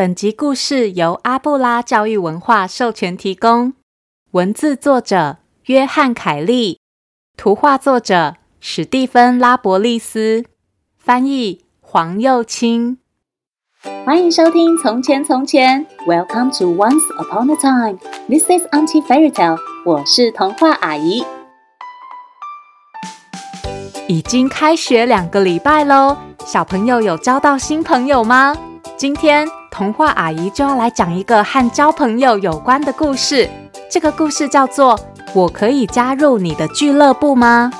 本集故事由阿布拉教育文化授权提供，文字作者约翰·凯利，图画作者史蒂芬·拉伯利斯，翻译黄又清。欢迎收听《从前从前》，Welcome to Once Upon a Time。This is Auntie Fairy Tale，我是童话阿姨。已经开学两个礼拜喽，小朋友有交到新朋友吗？今天童话阿姨就要来讲一个和交朋友有关的故事。这个故事叫做《我可以加入你的俱乐部吗》。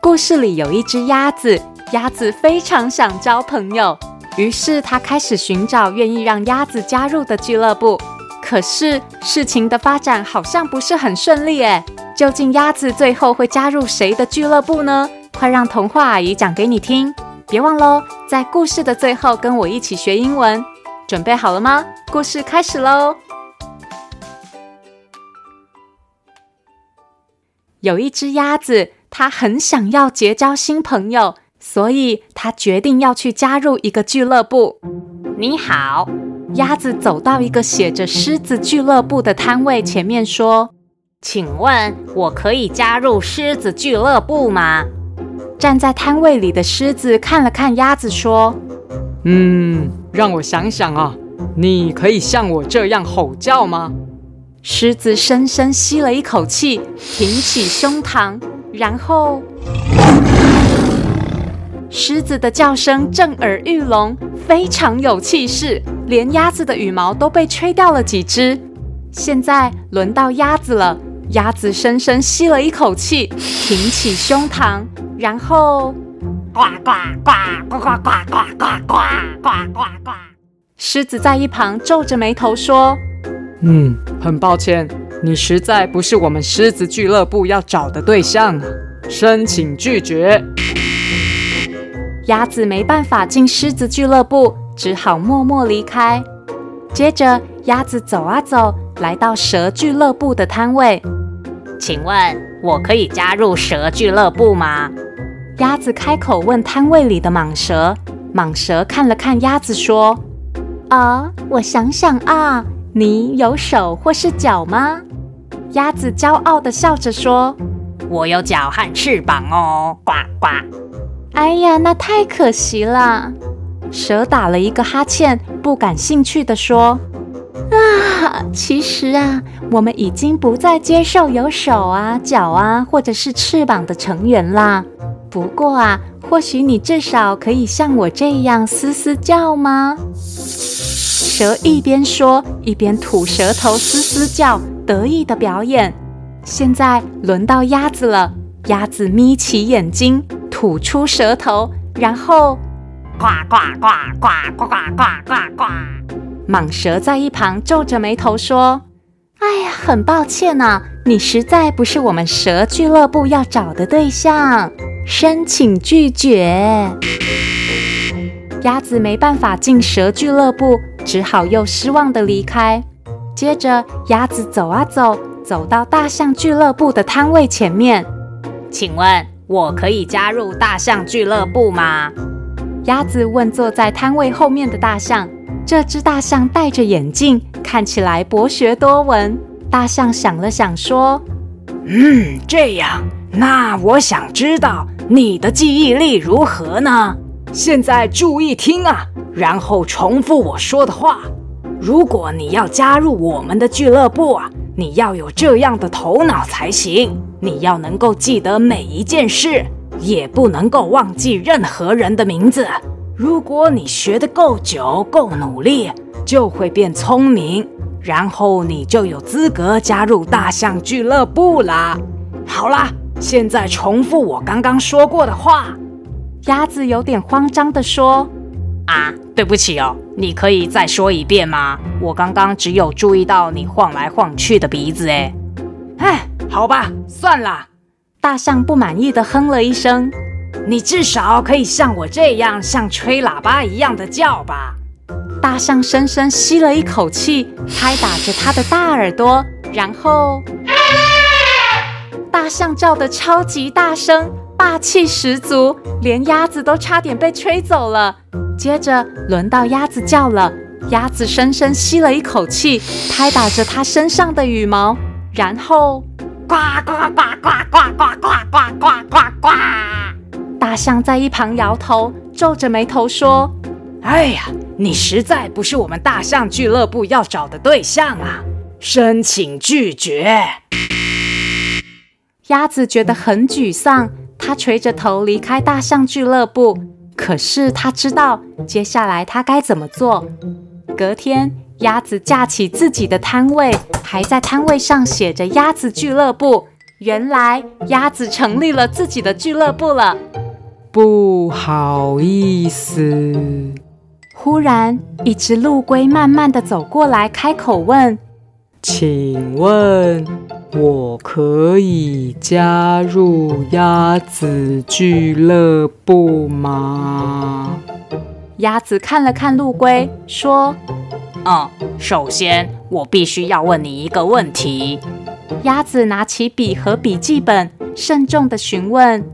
故事里有一只鸭子，鸭子非常想交朋友，于是它开始寻找愿意让鸭子加入的俱乐部。可是事情的发展好像不是很顺利诶，究竟鸭子最后会加入谁的俱乐部呢？快让童话阿姨讲给你听！别忘喽，在故事的最后跟我一起学英文。准备好了吗？故事开始喽！有一只鸭子，它很想要结交新朋友，所以它决定要去加入一个俱乐部。你好，鸭子走到一个写着“狮子俱乐部”的摊位前面说：“请问，我可以加入狮子俱乐部吗？”站在摊位里的狮子看了看鸭子，说：“嗯，让我想想啊，你可以像我这样吼叫吗？”狮子深深吸了一口气，挺起胸膛，然后，狮子的叫声震耳欲聋，非常有气势，连鸭子的羽毛都被吹掉了几只。现在轮到鸭子了，鸭子深深吸了一口气，挺起胸膛。然后，呱呱呱呱呱呱呱呱呱呱呱呱。狮子在一旁皱着眉头说：“嗯，很抱歉，你实在不是我们狮子俱乐部要找的对象啊，申请拒绝。”鸭子没办法进狮子俱乐部，只好默默离开。接着，鸭子走啊走，来到蛇俱乐部的摊位。请问，我可以加入蛇俱乐部吗？鸭子开口问摊位里的蟒蛇，蟒蛇看了看鸭子，说：“啊，我想想啊，你有手或是脚吗？”鸭子骄傲地笑着说：“我有脚和翅膀哦，呱呱。”哎呀，那太可惜了。蛇打了一个哈欠，不感兴趣地说：“啊，其实啊，我们已经不再接受有手啊、脚啊或者是翅膀的成员啦。”不过啊，或许你至少可以像我这样嘶嘶叫吗？蛇一边说，一边吐舌头嘶嘶叫，得意的表演。现在轮到鸭子了，鸭子眯起眼睛，吐出舌头，然后呱呱呱呱呱呱呱呱呱。蟒蛇在一旁皱着眉头说：“哎呀，很抱歉呐，你实在不是我们蛇俱乐部要找的对象。”申请拒绝，鸭子没办法进蛇俱乐部，只好又失望地离开。接着，鸭子走啊走，走到大象俱乐部的摊位前面。请问，我可以加入大象俱乐部吗？鸭子问坐在摊位后面的大象。这只大象戴着眼镜，看起来博学多闻。大象想了想，说：“嗯，这样。”那我想知道你的记忆力如何呢？现在注意听啊，然后重复我说的话。如果你要加入我们的俱乐部啊，你要有这样的头脑才行。你要能够记得每一件事，也不能够忘记任何人的名字。如果你学得够久、够努力，就会变聪明，然后你就有资格加入大象俱乐部啦。好啦。现在重复我刚刚说过的话。鸭子有点慌张地说：“啊，对不起哦，你可以再说一遍吗？我刚刚只有注意到你晃来晃去的鼻子。”哎，哎，好吧，算了。大象不满意地哼了一声：“你至少可以像我这样，像吹喇叭一样的叫吧。”大象深深吸了一口气，拍打着它的大耳朵，然后。大象叫得超级大声，霸气十足，连鸭子都差点被吹走了。接着轮到鸭子叫了，鸭子深深吸了一口气，拍打着它身上的羽毛，然后呱呱呱呱呱呱呱呱呱呱呱。大象在一旁摇头，皱着眉头说：“哎呀，你实在不是我们大象俱乐部要找的对象啊，申请拒绝。”鸭子觉得很沮丧，它垂着头离开大象俱乐部。可是它知道接下来它该怎么做。隔天，鸭子架起自己的摊位，还在摊位上写着“鸭子俱乐部”。原来，鸭子成立了自己的俱乐部了。不好意思。忽然，一只陆龟慢慢地走过来，开口问：“请问，我可以加入鸭子俱乐部吗？”鸭子看了看陆龟，说：“嗯，首先，我必须要问你一个问题。”鸭子拿起笔和笔记本，慎重地询问。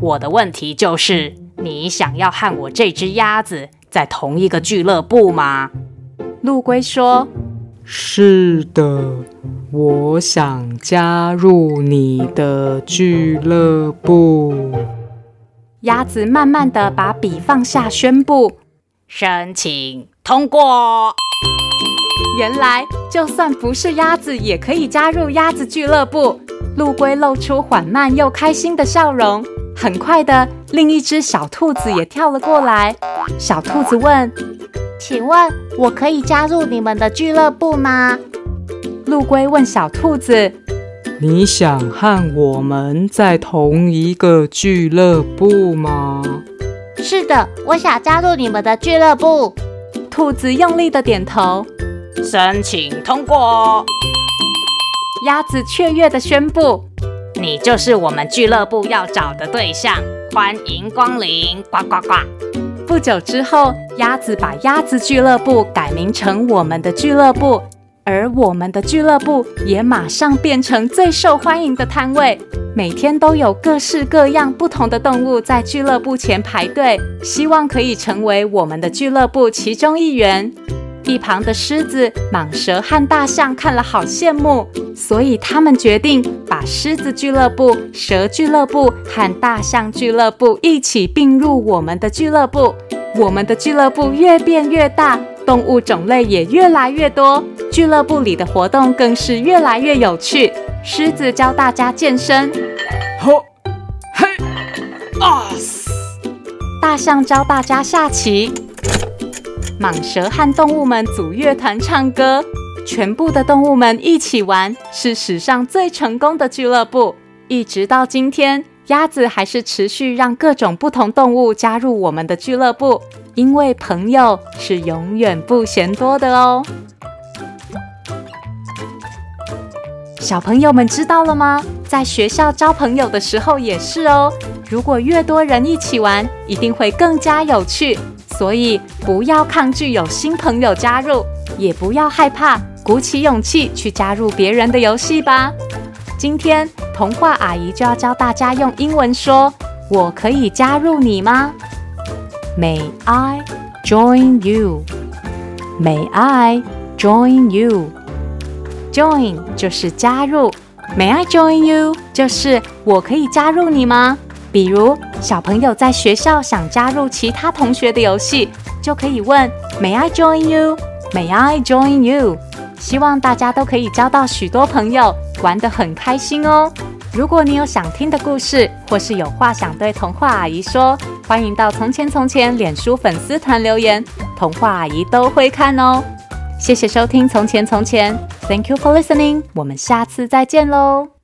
我的问题就是，你想要和我这只鸭子在同一个俱乐部吗？陆龟说：“是的，我想加入你的俱乐部。”鸭子慢慢的把笔放下，宣布：“申请通过。”原来，就算不是鸭子，也可以加入鸭子俱乐部。陆龟露出缓慢又开心的笑容。很快的，另一只小兔子也跳了过来。小兔子问：“请问，我可以加入你们的俱乐部吗？”陆龟问小兔子：“你想和我们在同一个俱乐部吗？”“是的，我想加入你们的俱乐部。”兔子用力的点头。申请通过。鸭子雀跃的宣布。你就是我们俱乐部要找的对象，欢迎光临！呱呱呱！不久之后，鸭子把鸭子俱乐部改名成我们的俱乐部，而我们的俱乐部也马上变成最受欢迎的摊位，每天都有各式各样不同的动物在俱乐部前排队，希望可以成为我们的俱乐部其中一员。一旁的狮子、蟒蛇和大象看了好羡慕，所以他们决定把狮子俱乐部、蛇俱乐部和大象俱乐部一起并入我们的俱乐部。我们的俱乐部越变越大，动物种类也越来越多，俱乐部里的活动更是越来越有趣。狮子教大家健身，吼，嘿，啊！大象教大家下棋。蟒蛇和动物们组乐团唱歌，全部的动物们一起玩，是史上最成功的俱乐部。一直到今天，鸭子还是持续让各种不同动物加入我们的俱乐部，因为朋友是永远不嫌多的哦。小朋友们知道了吗？在学校交朋友的时候也是哦。如果越多人一起玩，一定会更加有趣。所以不要抗拒有新朋友加入，也不要害怕，鼓起勇气去加入别人的游戏吧。今天童话阿姨就要教大家用英文说：“我可以加入你吗？”May I join you？May I join you？Join 就是加入，May I join you？就是我可以加入你吗？比如，小朋友在学校想加入其他同学的游戏，就可以问 “May I join you? May I join you?” 希望大家都可以交到许多朋友，玩得很开心哦。如果你有想听的故事，或是有话想对童话阿姨说，欢迎到“从前从前”脸书粉丝团留言，童话阿姨都会看哦。谢谢收听《从前从前》，Thank you for listening，我们下次再见喽。